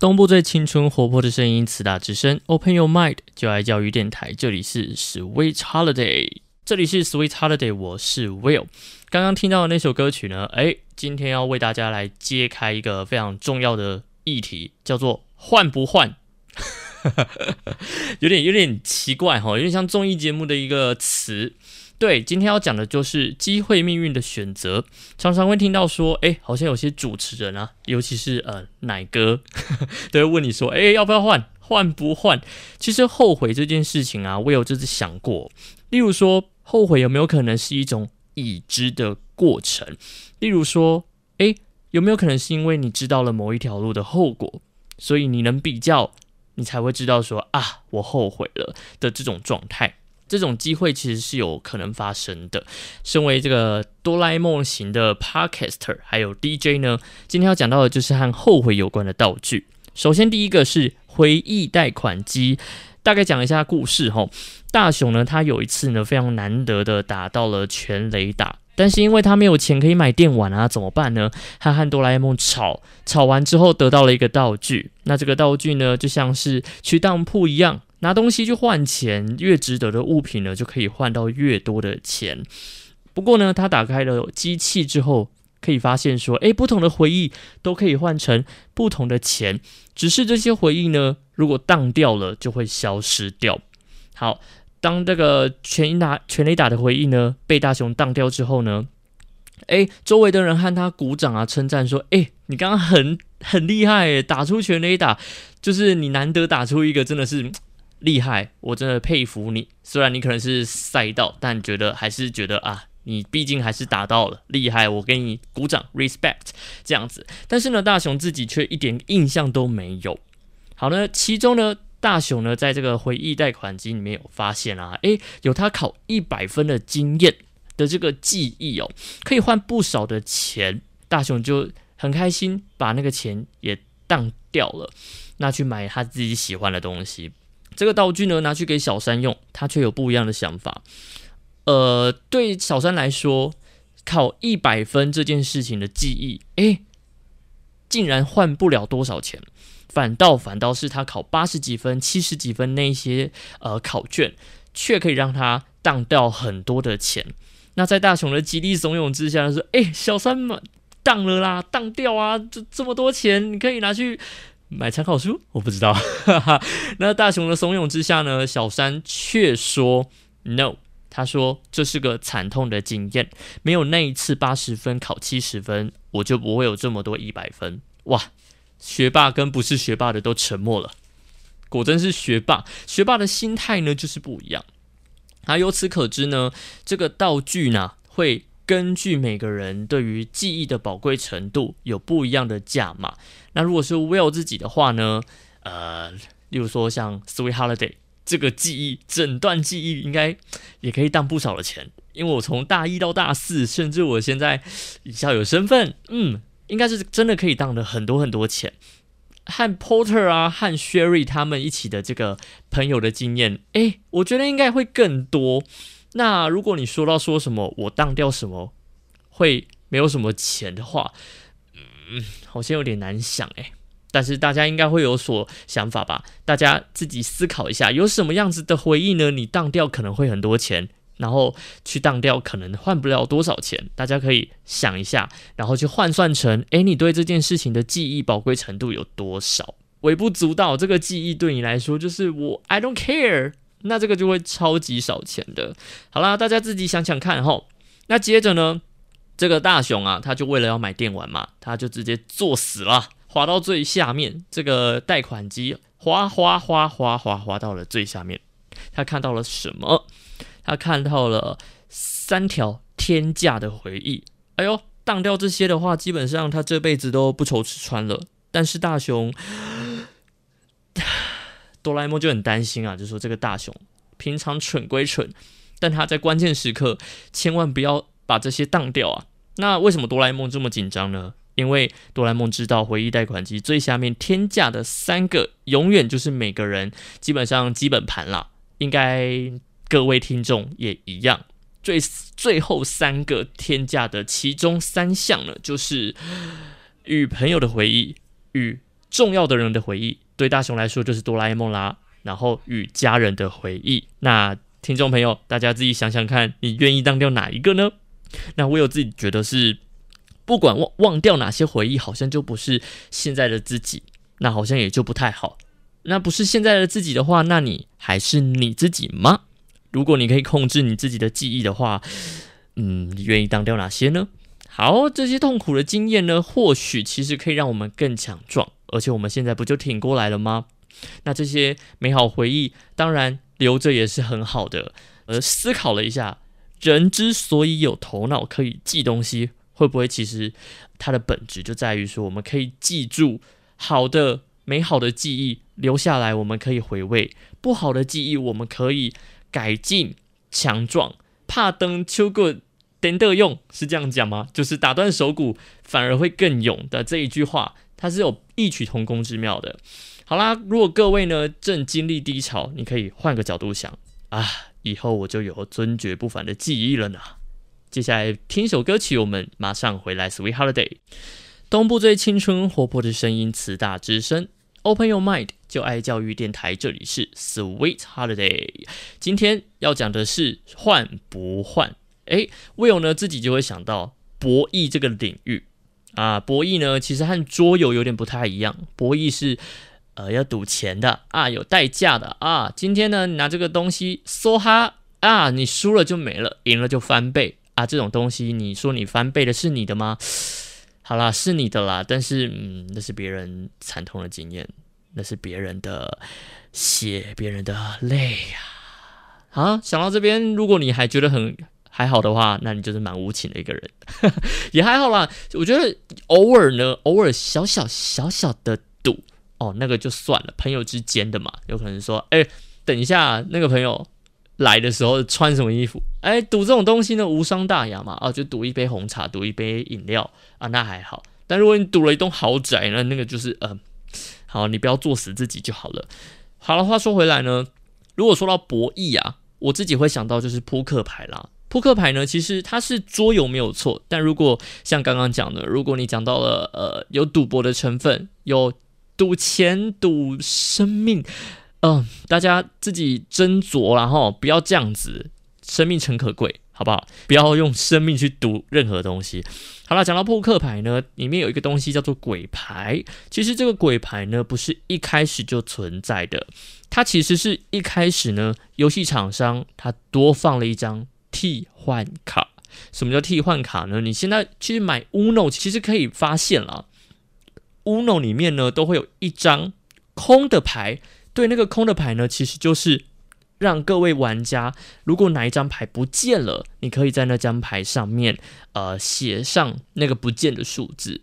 东部最青春活泼的声音，慈大之声，Open Your Mind，就爱教育电台。这里是 Sweet Holiday，这里是 Sweet Holiday，我是 Will。刚刚听到的那首歌曲呢？哎，今天要为大家来揭开一个非常重要的议题，叫做换不换。有点有点奇怪哈，有点像综艺节目的一个词。对，今天要讲的就是机会命运的选择。常常会听到说，哎，好像有些主持人啊，尤其是呃奶哥，都会问你说，哎，要不要换？换不换？其实后悔这件事情啊，我有就是想过。例如说，后悔有没有可能是一种已知的过程？例如说，哎，有没有可能是因为你知道了某一条路的后果，所以你能比较，你才会知道说啊，我后悔了的这种状态？这种机会其实是有可能发生的。身为这个哆啦 A 梦型的 Podcaster，还有 DJ 呢，今天要讲到的就是和后悔有关的道具。首先，第一个是回忆贷款机。大概讲一下故事哈。大雄呢，他有一次呢，非常难得的打到了全雷打，但是因为他没有钱可以买电玩啊，怎么办呢？他和哆啦 A 梦吵，吵完之后得到了一个道具。那这个道具呢，就像是去当铺一样。拿东西去换钱，越值得的物品呢，就可以换到越多的钱。不过呢，他打开了机器之后，可以发现说，诶，不同的回忆都可以换成不同的钱，只是这些回忆呢，如果当掉了，就会消失掉。好，当这个全打全雷打的回忆呢，被大雄当掉之后呢，诶，周围的人和他鼓掌啊，称赞说，诶，你刚刚很很厉害，打出全雷打，就是你难得打出一个，真的是。厉害，我真的佩服你。虽然你可能是赛道，但觉得还是觉得啊，你毕竟还是达到了，厉害，我给你鼓掌，respect 这样子。但是呢，大雄自己却一点印象都没有。好呢，其中呢，大雄呢，在这个回忆贷款机里面有发现啊，诶，有他考一百分的经验的这个记忆哦，可以换不少的钱。大雄就很开心，把那个钱也当掉了，那去买他自己喜欢的东西。这个道具呢，拿去给小三用，他却有不一样的想法。呃，对小三来说，考一百分这件事情的记忆，诶，竟然换不了多少钱，反倒反倒是他考八十几分、七十几分那些呃考卷，却可以让他当掉很多的钱。那在大雄的极力怂恿之下，说：“诶，小三嘛，当了啦，当掉啊，这这么多钱，你可以拿去。”买参考书，我不知道。那大雄的怂恿之下呢，小三却说 no。他说这是个惨痛的经验，没有那一次八十分考七十分，我就不会有这么多一百分。哇，学霸跟不是学霸的都沉默了。果真是学霸，学霸的心态呢就是不一样。那由此可知呢，这个道具呢会。根据每个人对于记忆的宝贵程度有不一样的价码。那如果是 Will 自己的话呢？呃，例如说像 Sweet Holiday 这个记忆，整段记忆应该也可以当不少的钱。因为我从大一到大四，甚至我现在比较有身份，嗯，应该是真的可以当的很多很多钱。和 Porter 啊，和 Sherry 他们一起的这个朋友的经验，诶，我觉得应该会更多。那如果你说到说什么我当掉什么会没有什么钱的话，嗯，好像有点难想诶。但是大家应该会有所想法吧？大家自己思考一下，有什么样子的回忆呢？你当掉可能会很多钱，然后去当掉可能换不了多少钱。大家可以想一下，然后去换算成，诶，你对这件事情的记忆宝贵程度有多少？微不足道，这个记忆对你来说就是我 I don't care。那这个就会超级少钱的。好啦，大家自己想想看哈。那接着呢，这个大雄啊，他就为了要买电玩嘛，他就直接作死了，滑到最下面，这个贷款机滑滑滑滑滑滑到了最下面。他看到了什么？他看到了三条天价的回忆。哎呦，当掉这些的话，基本上他这辈子都不愁吃穿了。但是大雄。哆啦 A 梦就很担心啊，就说这个大雄平常蠢归蠢，但他在关键时刻千万不要把这些当掉啊。那为什么哆啦 A 梦这么紧张呢？因为哆啦 A 梦知道回忆贷款机最下面天价的三个，永远就是每个人基本上基本盘啦。应该各位听众也一样，最最后三个天价的其中三项呢，就是与朋友的回忆与。重要的人的回忆，对大雄来说就是哆啦 A 梦啦。然后与家人的回忆，那听众朋友，大家自己想想看，你愿意当掉哪一个呢？那我有自己觉得是，不管忘忘掉哪些回忆，好像就不是现在的自己，那好像也就不太好。那不是现在的自己的话，那你还是你自己吗？如果你可以控制你自己的记忆的话，嗯，你愿意当掉哪些呢？好，这些痛苦的经验呢，或许其实可以让我们更强壮，而且我们现在不就挺过来了吗？那这些美好回忆，当然留着也是很好的。而思考了一下，人之所以有头脑可以记东西，会不会其实它的本质就在于说，我们可以记住好的、美好的记忆留下来，我们可以回味；不好的记忆，我们可以改进、强壮。怕登秋棍。等的用是这样讲吗？就是打断手骨反而会更勇的这一句话，它是有异曲同工之妙的。好啦，如果各位呢正经历低潮，你可以换个角度想啊，以后我就有尊爵不凡的记忆了呢。接下来听首歌曲，我们马上回来。Sweet Holiday，东部最青春活泼的声音，慈大之声，Open Your Mind，就爱教育电台，这里是 Sweet Holiday。今天要讲的是换不换。诶 w i l l 呢自己就会想到博弈这个领域啊，博弈呢其实和桌游有点不太一样，博弈是呃要赌钱的啊，有代价的啊。今天呢你拿这个东西梭哈啊，你输了就没了，赢了就翻倍啊。这种东西你说你翻倍的是你的吗？好啦，是你的啦，但是嗯，那是别人惨痛的经验，那是别人的血，别人的泪呀。好，想到这边，如果你还觉得很。还好的话，那你就是蛮无情的一个人，也还好啦。我觉得偶尔呢，偶尔小小小小的赌哦，那个就算了。朋友之间的嘛，有可能说，哎，等一下那个朋友来的时候穿什么衣服？哎，赌这种东西呢，无伤大雅嘛。哦，就赌一杯红茶，赌一杯饮料啊，那还好。但如果你赌了一栋豪宅呢，那个就是呃，好，你不要作死自己就好了。好了，话说回来呢，如果说到博弈啊，我自己会想到就是扑克牌啦。扑克牌呢，其实它是桌游没有错，但如果像刚刚讲的，如果你讲到了呃有赌博的成分，有赌钱、赌生命，嗯，大家自己斟酌，然后不要这样子，生命诚可贵，好不好？不要用生命去赌任何东西。好了，讲到扑克牌呢，里面有一个东西叫做鬼牌，其实这个鬼牌呢不是一开始就存在的，它其实是一开始呢游戏厂商它多放了一张。替换卡，什么叫替换卡呢？你现在去买 Uno，其实可以发现了，Uno 里面呢都会有一张空的牌，对，那个空的牌呢，其实就是让各位玩家，如果哪一张牌不见了，你可以在那张牌上面，呃，写上那个不见的数字。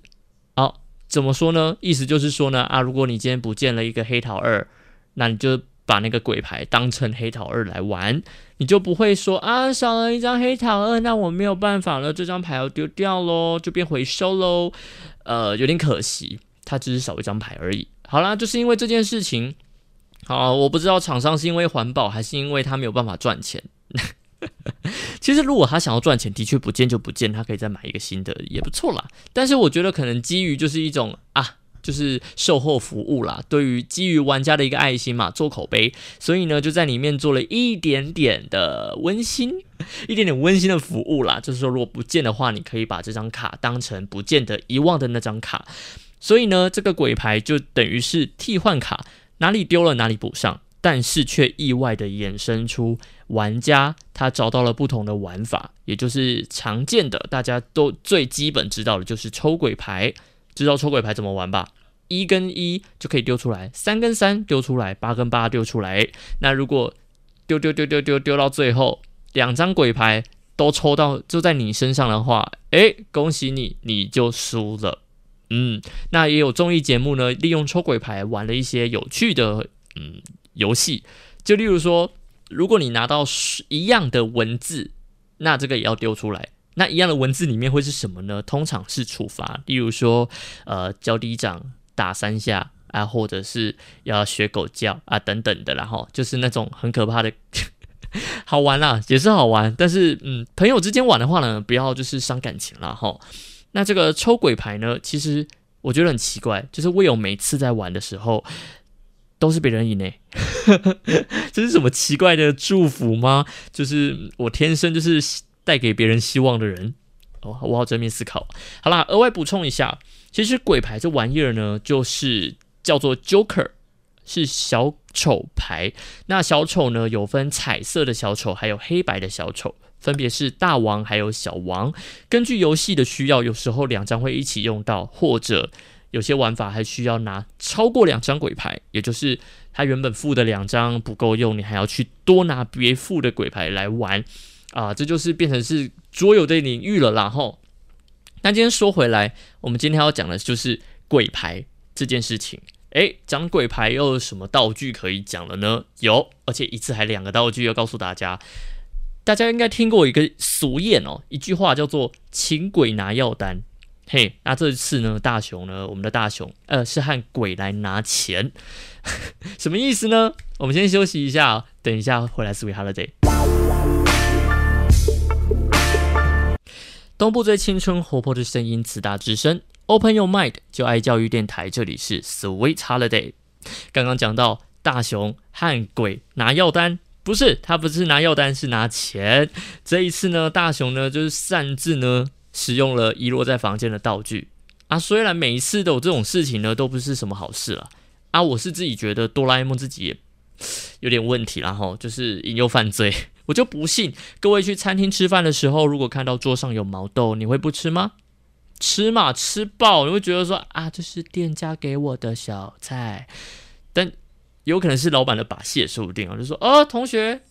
好，怎么说呢？意思就是说呢，啊，如果你今天不见了一个黑桃二，那你就。把那个鬼牌当成黑桃二来玩，你就不会说啊少了一张黑桃二，那我没有办法了，这张牌要丢掉喽，就变回收喽。呃，有点可惜，它只是少一张牌而已。好啦，就是因为这件事情，好，我不知道厂商是因为环保还是因为他没有办法赚钱。其实如果他想要赚钱，的确不见就不见，他可以再买一个新的也不错啦。但是我觉得可能基于就是一种啊。就是售后服务啦，对于基于玩家的一个爱心嘛，做口碑，所以呢就在里面做了一点点的温馨，一点点温馨的服务啦。就是说，如果不见的话，你可以把这张卡当成不见的、遗忘的那张卡。所以呢，这个鬼牌就等于是替换卡，哪里丢了哪里补上，但是却意外的衍生出玩家他找到了不同的玩法，也就是常见的大家都最基本知道的就是抽鬼牌。知道抽鬼牌怎么玩吧？一跟一就可以丢出来，三跟三丢出来，八跟八丢出来。那如果丢丢丢丢丢丢到最后，两张鬼牌都抽到就在你身上的话，诶，恭喜你，你就输了。嗯，那也有综艺节目呢，利用抽鬼牌玩了一些有趣的嗯游戏，就例如说，如果你拿到一样的文字，那这个也要丢出来。那一样的文字里面会是什么呢？通常是处罚，例如说，呃，教低掌打三下啊，或者是要学狗叫啊等等的，然后就是那种很可怕的，好玩啦，也是好玩，但是嗯，朋友之间玩的话呢，不要就是伤感情了哈。那这个抽鬼牌呢，其实我觉得很奇怪，就是我有每次在玩的时候都是别人赢诶，这是什么奇怪的祝福吗？就是我天生就是带给别人希望的人哦，我好正面思考。好啦，额外补充一下，其实鬼牌这玩意儿呢，就是叫做 Joker，是小丑牌。那小丑呢，有分彩色的小丑，还有黑白的小丑。分别是大王还有小王，根据游戏的需要，有时候两张会一起用到，或者有些玩法还需要拿超过两张鬼牌，也就是他原本付的两张不够用，你还要去多拿别付的鬼牌来玩啊，这就是变成是桌游的领域了。然后，那今天说回来，我们今天要讲的就是鬼牌这件事情。诶，讲鬼牌又有什么道具可以讲了呢？有，而且一次还两个道具要告诉大家。大家应该听过一个俗谚哦，一句话叫做“请鬼拿药单”。嘿，那这次呢，大雄呢，我们的大雄，呃，是和鬼来拿钱，什么意思呢？我们先休息一下，等一下回来。Sweet Holiday，东部最青春活泼的声音，慈大之声，Open Your Mind，就爱教育电台，这里是 Sweet Holiday。刚刚讲到大雄和鬼拿药单。不是，他不是拿药单，是拿钱。这一次呢，大雄呢就是擅自呢使用了遗落在房间的道具啊。虽然每一次都有这种事情呢，都不是什么好事了啊。我是自己觉得哆啦 A 梦自己也有点问题然后就是引诱犯罪。我就不信各位去餐厅吃饭的时候，如果看到桌上有毛豆，你会不吃吗？吃嘛，吃爆！你会觉得说啊，这是店家给我的小菜，但。有可能是老板的把戏也，说不定啊，就说哦，同学，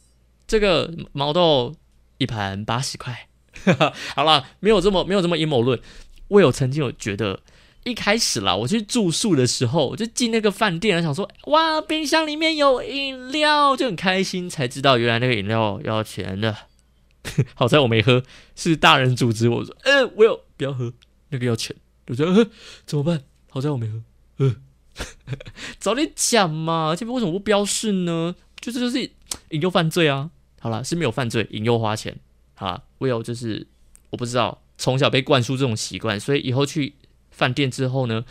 这个毛豆一盘八十块，好了，没有这么没有这么阴谋论。我有曾经有觉得，一开始啦，我去住宿的时候，我就进那个饭店，想说哇，冰箱里面有饮料，就很开心，才知道原来那个饮料要钱的。好在我没喝，是大人组织我说，呃，我有不要喝，那个要钱。我觉得怎么办？好在我没喝，呃。早点讲嘛！这边为什么不标示呢？就这就是引诱犯罪啊！好了，是没有犯罪，引诱花钱。好我有就是我不知道，从小被灌输这种习惯，所以以后去饭店之后呢，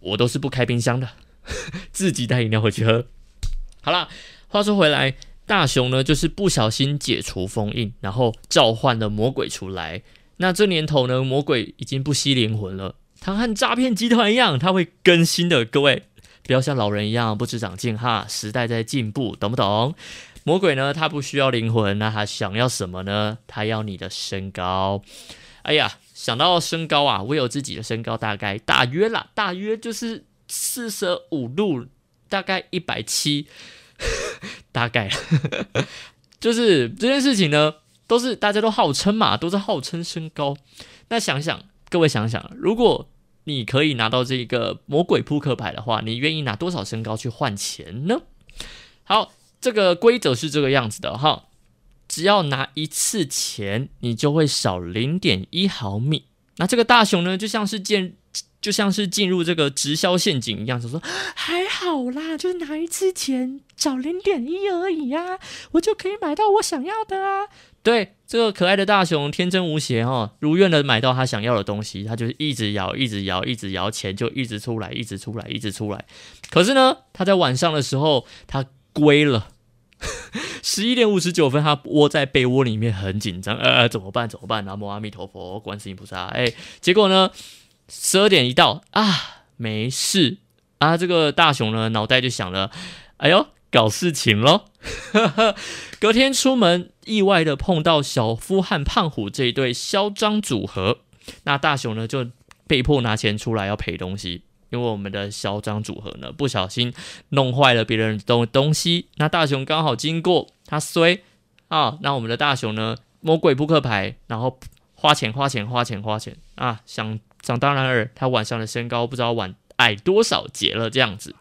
我都是不开冰箱的，自己带饮料回去喝。好了，话说回来，大雄呢就是不小心解除封印，然后召唤了魔鬼出来。那这年头呢，魔鬼已经不吸灵魂了。他和诈骗集团一样，他会更新的。各位不要像老人一样不知长进哈，时代在进步，懂不懂？魔鬼呢，他不需要灵魂，那他想要什么呢？他要你的身高。哎呀，想到身高啊，我有自己的身高，大概大约啦，大约就是四舍五入，大概一百七，大概就是这件事情呢，都是大家都号称嘛，都是号称身高。那想想。各位想想，如果你可以拿到这个魔鬼扑克牌的话，你愿意拿多少身高去换钱呢？好，这个规则是这个样子的哈，只要拿一次钱，你就会少零点一毫米。那这个大熊呢，就像是进，就像是进入这个直销陷阱一样，就说还好啦，就是拿一次钱，少零点一而已呀，我就可以买到我想要的啊。对这个可爱的大熊，天真无邪哈，如愿的买到他想要的东西，他就一直摇，一直摇，一直摇，钱就一直出来，一直出来，一直出来。可是呢，他在晚上的时候，他归了，十一点五十九分，他窝在被窝里面很紧张，呃，怎么办？怎么办？南无阿弥陀佛，观世音菩萨。哎，结果呢，十二点一到啊，没事啊，这个大熊呢，脑袋就想了，哎呦。搞事情咯。隔天出门，意外的碰到小夫和胖虎这一对嚣张组合。那大雄呢，就被迫拿钱出来要赔东西，因为我们的嚣张组合呢，不小心弄坏了别人的东西。那大雄刚好经过，他衰啊。那我们的大雄呢，魔鬼扑克牌，然后花钱花钱花钱花钱啊，想想当然尔，他晚上的身高不知道晚矮多少节了，这样子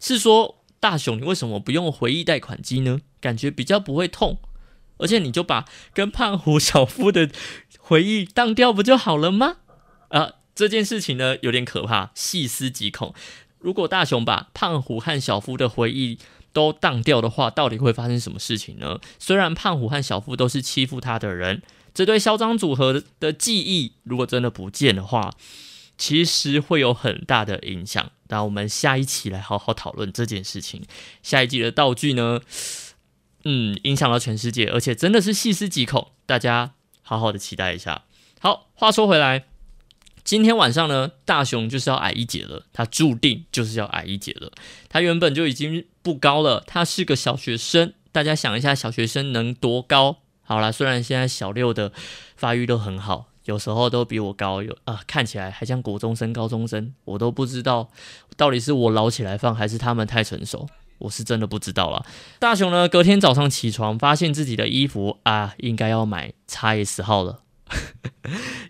是说。大雄，你为什么不用回忆贷款机呢？感觉比较不会痛，而且你就把跟胖虎、小夫的回忆当掉不就好了吗？啊，这件事情呢有点可怕，细思极恐。如果大雄把胖虎和小夫的回忆都当掉的话，到底会发生什么事情呢？虽然胖虎和小夫都是欺负他的人，这对嚣张组合的记忆如果真的不见的话，其实会有很大的影响。那我们下一期来好好讨论这件事情。下一季的道具呢，嗯，影响到全世界，而且真的是细思极恐，大家好好的期待一下。好，话说回来。今天晚上呢，大雄就是要矮一截了，他注定就是要矮一截了。他原本就已经不高了，他是个小学生。大家想一下，小学生能多高？好了，虽然现在小六的发育都很好，有时候都比我高，有啊，看起来还像国中生、高中生，我都不知道到底是我老起来放，还是他们太成熟，我是真的不知道了。大雄呢，隔天早上起床，发现自己的衣服啊，应该要买 XS 号了。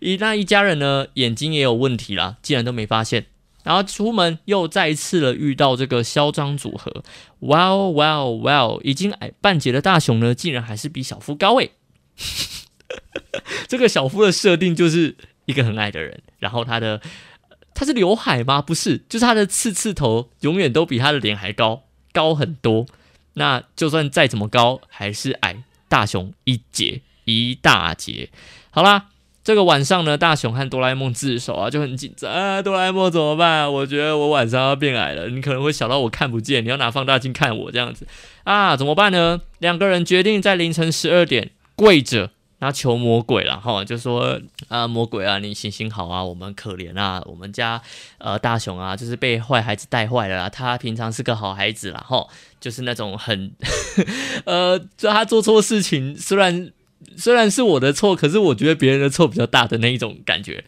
一那一家人呢，眼睛也有问题啦，竟然都没发现。然后出门又再一次了遇到这个嚣张组合，哇哦哇哦哇哦，已经矮半截的大雄呢，竟然还是比小夫高诶。这个小夫的设定就是一个很矮的人，然后他的他是刘海吗？不是，就是他的刺刺头永远都比他的脸还高，高很多。那就算再怎么高，还是矮大雄一截一大截。好啦，这个晚上呢，大雄和哆啦 A 梦自首啊，就很紧张啊。哆啦 A 梦怎么办？我觉得我晚上要变矮了，你可能会小到我看不见，你要拿放大镜看我这样子啊，怎么办呢？两个人决定在凌晨十二点跪着，那求魔鬼了哈，就说啊，魔鬼啊，你行行好啊，我们可怜啊，我们家呃大雄啊，就是被坏孩子带坏了啦，他平常是个好孩子啦，哈，就是那种很 呃，就他做错事情，虽然。虽然是我的错，可是我觉得别人的错比较大的那一种感觉。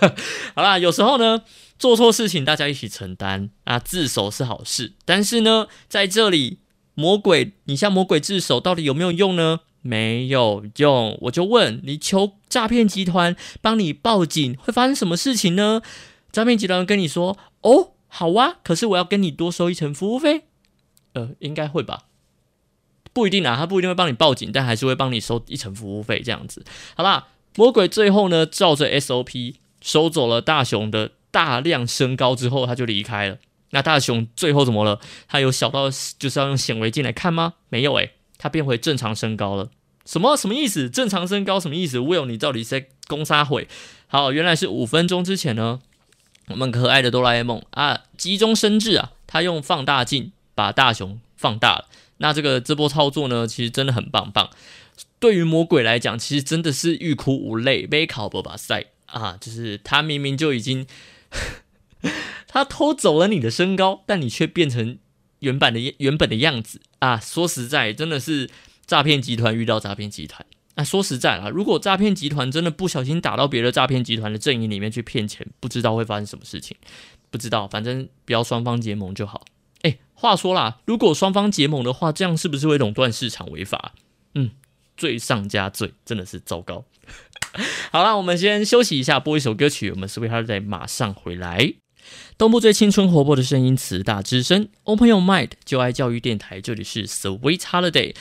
好啦，有时候呢，做错事情大家一起承担啊，自首是好事。但是呢，在这里，魔鬼，你向魔鬼自首到底有没有用呢？没有用。我就问你，求诈骗集团帮你报警，会发生什么事情呢？诈骗集团跟你说：“哦，好啊，可是我要跟你多收一层服务费。”呃，应该会吧。不一定啊，他不一定会帮你报警，但还是会帮你收一层服务费这样子。好啦，魔鬼最后呢，照着 SOP 收走了大雄的大量身高之后，他就离开了。那大雄最后怎么了？他有小到就是要用显微镜来看吗？没有诶，他变回正常身高了。什么什么意思？正常身高什么意思？Will，你到底在攻杀毁？好，原来是五分钟之前呢，我们可爱的哆啦 A 梦啊，急中生智啊，他用放大镜把大雄放大了。那这个这波操作呢，其实真的很棒棒。对于魔鬼来讲，其实真的是欲哭无泪。被考伯巴塞啊，就是他明明就已经 他偷走了你的身高，但你却变成原版的原本的样子啊！说实在，真的是诈骗集团遇到诈骗集团。那说实在啊，如果诈骗集团真的不小心打到别的诈骗集团的阵营里面去骗钱，不知道会发生什么事情。不知道，反正不要双方结盟就好。哎，话说啦，如果双方结盟的话，这样是不是会垄断市场违法？嗯，罪上加罪，真的是糟糕。好了，我们先休息一下，播一首歌曲，我们 Sweetheart 马上回来。东部最青春活泼的声音，慈大之声，Open Your Mind，就爱教育电台，这里是 Sweet Holiday。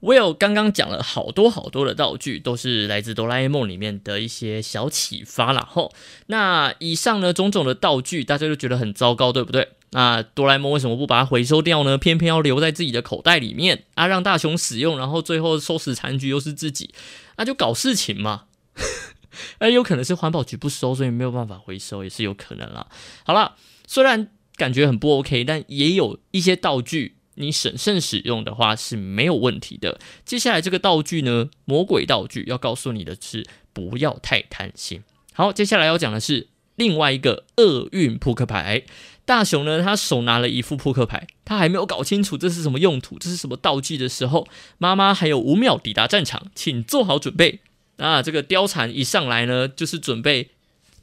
Will 刚刚讲了好多好多的道具，都是来自哆啦 A 梦里面的一些小启发啦。吼，那以上呢种种的道具，大家都觉得很糟糕，对不对？那哆啦 A 梦为什么不把它回收掉呢？偏偏要留在自己的口袋里面啊，让大雄使用，然后最后收拾残局又是自己，那就搞事情嘛。哎，有可能是环保局不收，所以没有办法回收，也是有可能啦。好了，虽然感觉很不 OK，但也有一些道具，你审慎使用的话是没有问题的。接下来这个道具呢，魔鬼道具，要告诉你的是不要太贪心。好，接下来要讲的是另外一个厄运扑克牌。大雄呢，他手拿了一副扑克牌，他还没有搞清楚这是什么用途，这是什么道具的时候，妈妈还有五秒抵达战场，请做好准备。啊，这个貂蝉一上来呢，就是准备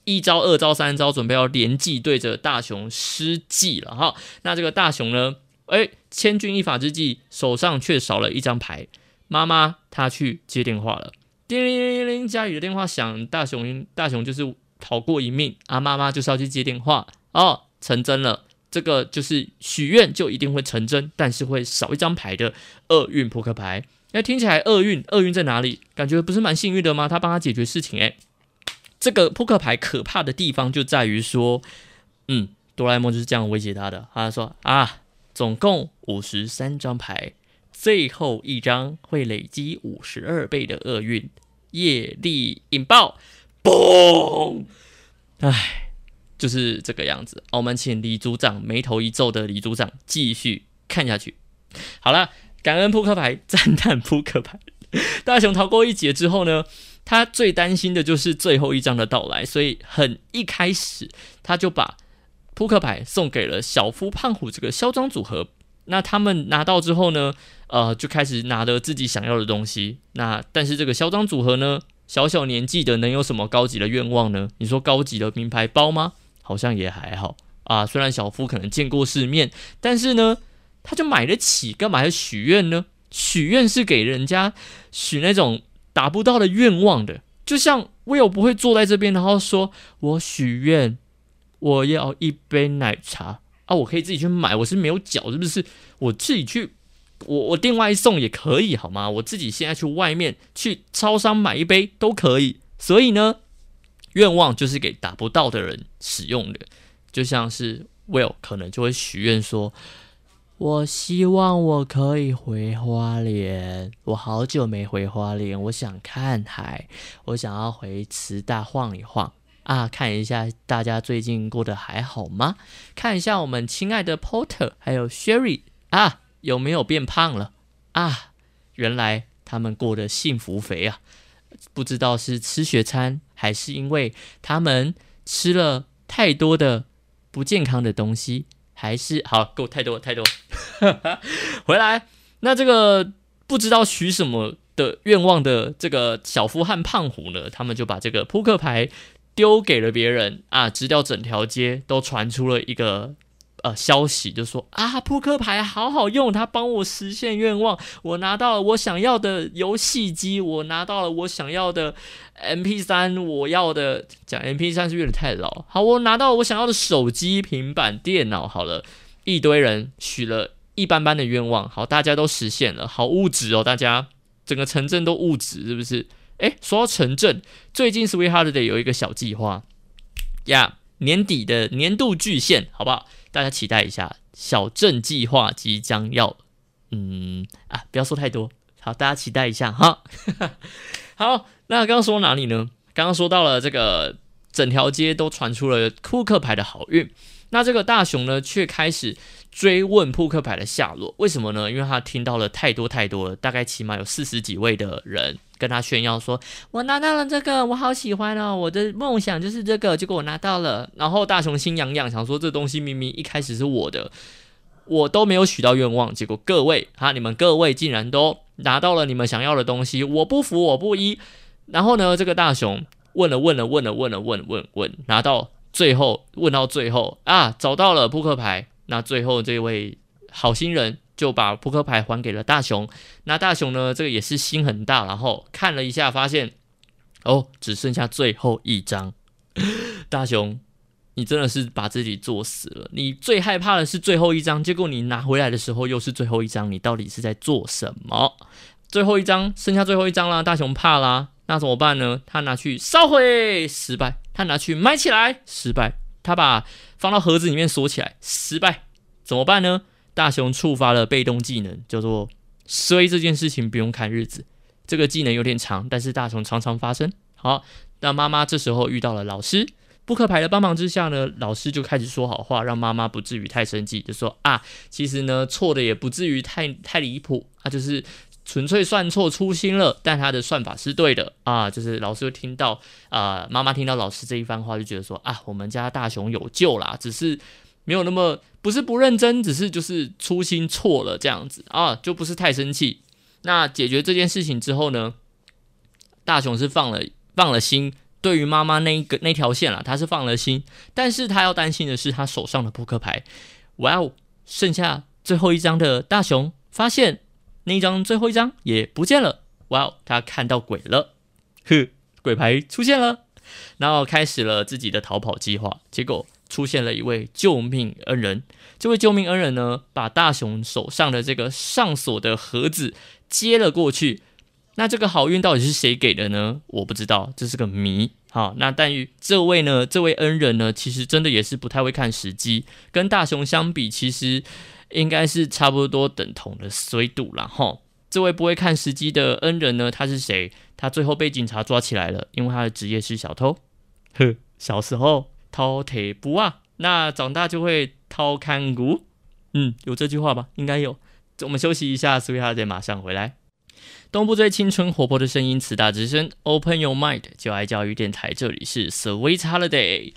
一招、二招、三招，准备要连计对着大雄施计了哈。那这个大雄呢，哎，千钧一发之际，手上却少了一张牌。妈妈她去接电话了，叮铃铃铃，家里的电话响，大雄大雄就是逃过一命啊，妈妈就是要去接电话哦。成真了，这个就是许愿就一定会成真，但是会少一张牌的厄运扑克牌。那听起来厄运，厄运在哪里？感觉不是蛮幸运的吗？他帮他解决事情，诶，这个扑克牌可怕的地方就在于说，嗯，哆啦 A 梦就是这样威胁他的。他说啊，总共五十三张牌，最后一张会累积五十二倍的厄运，业力引爆，嘣！唉。就是这个样子。我们请李组长眉头一皱的李组长继续看下去。好了，感恩扑克牌，赞叹扑克牌。大雄逃过一劫之后呢，他最担心的就是最后一张的到来，所以很一开始他就把扑克牌送给了小夫胖虎这个嚣张组合。那他们拿到之后呢，呃，就开始拿着自己想要的东西。那但是这个嚣张组合呢，小小年纪的能有什么高级的愿望呢？你说高级的名牌包吗？好像也还好啊。虽然小夫可能见过世面，但是呢，他就买得起，干嘛要许愿呢？许愿是给人家许那种达不到的愿望的。就像 Will 不会坐在这边，然后说我许愿我要一杯奶茶。啊，我可以自己去买，我是没有脚，是不是？我自己去，我我订外送也可以，好吗？我自己现在去外面去超商买一杯都可以。所以呢，愿望就是给达不到的人使用的。就像是 Will 可能就会许愿说：“我希望我可以回花莲，我好久没回花莲，我想看海，我想要回慈大晃一晃。”啊，看一下大家最近过得还好吗？看一下我们亲爱的 Porter 还有 Sherry 啊，有没有变胖了啊？原来他们过得幸福肥啊！不知道是吃雪餐，还是因为他们吃了太多的不健康的东西，还是好够太多太多。回来，那这个不知道许什么的愿望的这个小夫和胖虎呢，他们就把这个扑克牌。丢给了别人啊，直掉整条街都传出了一个呃消息，就说啊，扑克牌好好用，它帮我实现愿望，我拿到了我想要的游戏机，我拿到了我想要的 M P 三，我要的讲 M P 三是有点太老，好，我拿到了我想要的手机、平板电脑，好了，一堆人许了一般般的愿望，好，大家都实现了，好物质哦，大家整个城镇都物质，是不是？哎，说到城镇，最近 Sweet Holiday 有一个小计划呀，年底的年度巨献，好不好？大家期待一下，小镇计划即将要，嗯啊，不要说太多，好，大家期待一下哈。好，那刚刚说哪里呢？刚刚说到了这个，整条街都传出了扑克牌的好运，那这个大雄呢，却开始。追问扑克牌的下落，为什么呢？因为他听到了太多太多了，大概起码有四十几位的人跟他炫耀说：“我拿到了这个，我好喜欢哦，我的梦想就是这个，结果我拿到了。”然后大雄心痒痒，想说这东西明明一开始是我的，我都没有许到愿望，结果各位哈，你们各位竟然都拿到了你们想要的东西，我不服，我不依。然后呢，这个大雄问了问了问了问了问问问，拿到最后问到最后啊，找到了扑克牌。那最后这位好心人就把扑克牌还给了大雄。那大雄呢，这个也是心很大，然后看了一下，发现哦，只剩下最后一张。大雄，你真的是把自己作死了。你最害怕的是最后一张，结果你拿回来的时候又是最后一张，你到底是在做什么？最后一张，剩下最后一张啦，大雄怕啦，那怎么办呢？他拿去烧毁，失败；他拿去埋起来，失败；他把。放到盒子里面锁起来，失败怎么办呢？大雄触发了被动技能，叫做“衰”。这件事情不用看日子，这个技能有点长，但是大雄常常发生。好，那妈妈这时候遇到了老师，扑克牌的帮忙之下呢，老师就开始说好话，让妈妈不至于太生气，就说啊，其实呢错的也不至于太太离谱，啊就是。纯粹算错粗心了，但他的算法是对的啊！就是老师听到啊，妈妈听到老师这一番话，就觉得说啊，我们家大雄有救啦，只是没有那么不是不认真，只是就是粗心错了这样子啊，就不是太生气。那解决这件事情之后呢，大雄是放了放了心，对于妈妈那一个那条线了，他是放了心，但是他要担心的是他手上的扑克牌，哇哦，剩下最后一张的大雄发现。那一张最后一张也不见了，哇哦，他看到鬼了，呵，鬼牌出现了，然后开始了自己的逃跑计划。结果出现了一位救命恩人，这位救命恩人呢，把大雄手上的这个上锁的盒子接了过去。那这个好运到底是谁给的呢？我不知道，这是个谜。好，那但于这位呢，这位恩人呢，其实真的也是不太会看时机，跟大雄相比，其实。应该是差不多等同的水度了哈。这位不会看时机的恩人呢？他是谁？他最后被警察抓起来了，因为他的职业是小偷。呵，小时候掏腿不啊，那长大就会掏看骨。嗯，有这句话吧？应该有。我们休息一下，Sweet Holiday 马上回来。东部最青春活泼的声音，慈大之声，Open Your Mind，就爱教育电台，这里是 Sweet Holiday。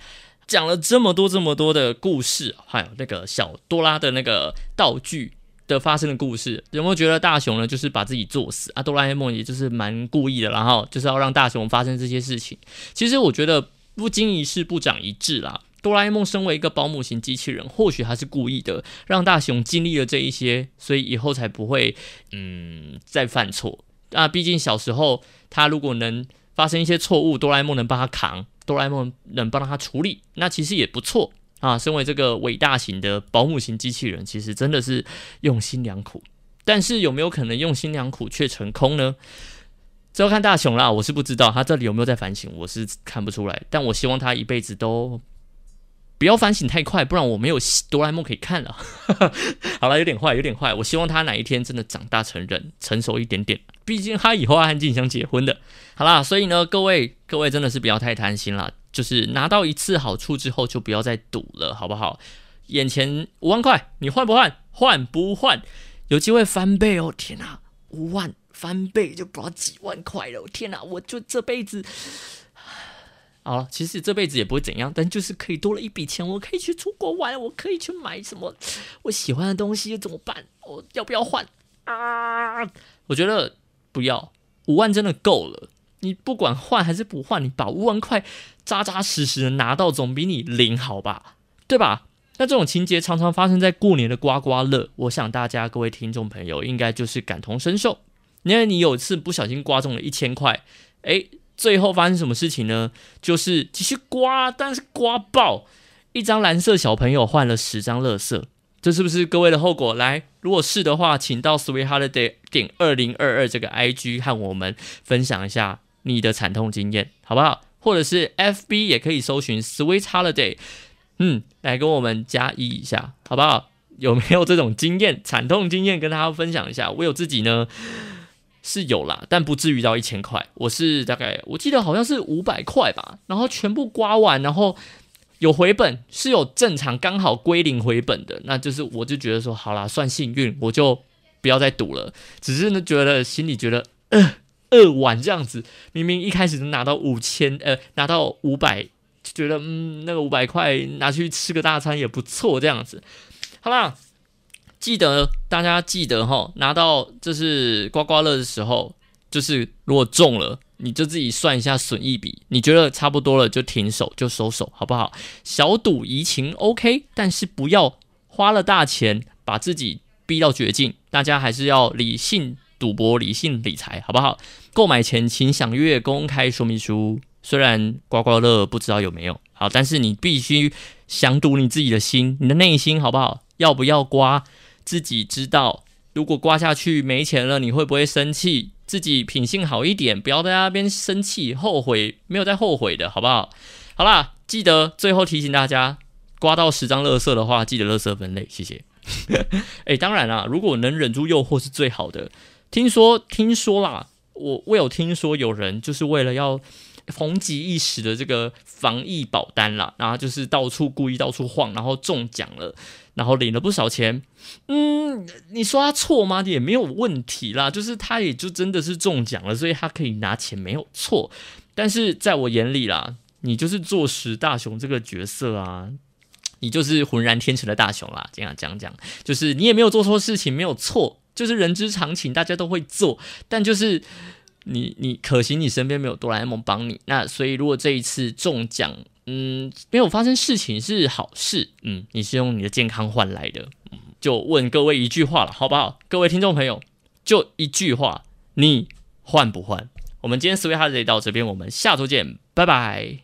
讲了这么多这么多的故事，还有那个小多拉的那个道具的发生的故事，有没有觉得大雄呢？就是把自己作死啊？哆啦 A 梦也就是蛮故意的，然后就是要让大雄发生这些事情。其实我觉得不经一事不长一智啦。哆啦 A 梦身为一个保姆型机器人，或许他是故意的，让大雄经历了这一些，所以以后才不会嗯再犯错啊。毕竟小时候他如果能发生一些错误，哆啦 A 梦能帮他扛。哆啦 A 梦能帮他处理，那其实也不错啊。身为这个伟大型的保姆型机器人，其实真的是用心良苦。但是有没有可能用心良苦却成空呢？这要看大雄啦，我是不知道他这里有没有在反省，我是看不出来。但我希望他一辈子都。不要反省太快，不然我没有哆啦 A 梦可以看了。好了，有点坏，有点坏。我希望他哪一天真的长大成人，成熟一点点。毕竟他以后要和静香结婚的。好啦，所以呢，各位各位真的是不要太贪心了，就是拿到一次好处之后，就不要再赌了，好不好？眼前五万块，你换不换？换不换？有机会翻倍哦！天哪，五万翻倍就不知道几万块了！天哪，我就这辈子。好了，其实这辈子也不会怎样，但就是可以多了一笔钱，我可以去出国玩，我可以去买什么 我喜欢的东西，怎么办？我要不要换啊？我觉得不要，五万真的够了。你不管换还是不换，你把五万块扎扎实实的拿到，总比你零好吧？对吧？那这种情节常常发生在过年的刮刮乐，我想大家各位听众朋友应该就是感同身受，因为你有一次不小心刮中了一千块，诶。最后发生什么事情呢？就是继续刮，但是刮爆一张蓝色小朋友换了十张乐色，这是不是各位的后果？来，如果是的话，请到 Sweet Holiday 点二零二二这个 IG 和我们分享一下你的惨痛经验，好不好？或者是 FB 也可以搜寻 Sweet Holiday，嗯，来跟我们加一一下，好不好？有没有这种经验、惨痛经验跟大家分享一下？我有自己呢。是有啦，但不至于到一千块。我是大概我记得好像是五百块吧，然后全部刮完，然后有回本，是有正常刚好归零回本的。那就是我就觉得说，好啦，算幸运，我就不要再赌了。只是呢，觉得心里觉得，呃，二万这样子，明明一开始能拿到五千，呃，拿到五百，就觉得嗯，那个五百块拿去吃个大餐也不错，这样子。好啦。记得大家记得哈，拿到就是刮刮乐的时候，就是如果中了，你就自己算一下损益比，你觉得差不多了就停手就收手，好不好？小赌怡情 OK，但是不要花了大钱把自己逼到绝境。大家还是要理性赌博、理性理财，好不好？购买前请详阅公开说明书。虽然刮刮乐不知道有没有好，但是你必须详赌你自己的心，你的内心好不好？要不要刮？自己知道，如果刮下去没钱了，你会不会生气？自己品性好一点，不要在那边生气、后悔，没有再后悔的，好不好？好啦，记得最后提醒大家，刮到十张乐色的话，记得乐色分类，谢谢。哎，当然啦，如果能忍住诱惑是最好的。听说，听说啦，我我有听说有人就是为了要。红极一时的这个防疫保单啦，然后就是到处故意到处晃，然后中奖了，然后领了不少钱。嗯，你说他错吗？也没有问题啦，就是他也就真的是中奖了，所以他可以拿钱没有错。但是在我眼里啦，你就是坐实大雄这个角色啊，你就是浑然天成的大雄啦。这样讲讲，就是你也没有做错事情，没有错，就是人之常情，大家都会做，但就是。你你可惜你身边没有哆啦 A 梦帮你，那所以如果这一次中奖，嗯，没有发生事情是好事，嗯，你是用你的健康换来的，嗯，就问各位一句话了，好不好？各位听众朋友，就一句话，你换不换？我们今天 Sweet Holiday 到这边，我们下周见，拜拜。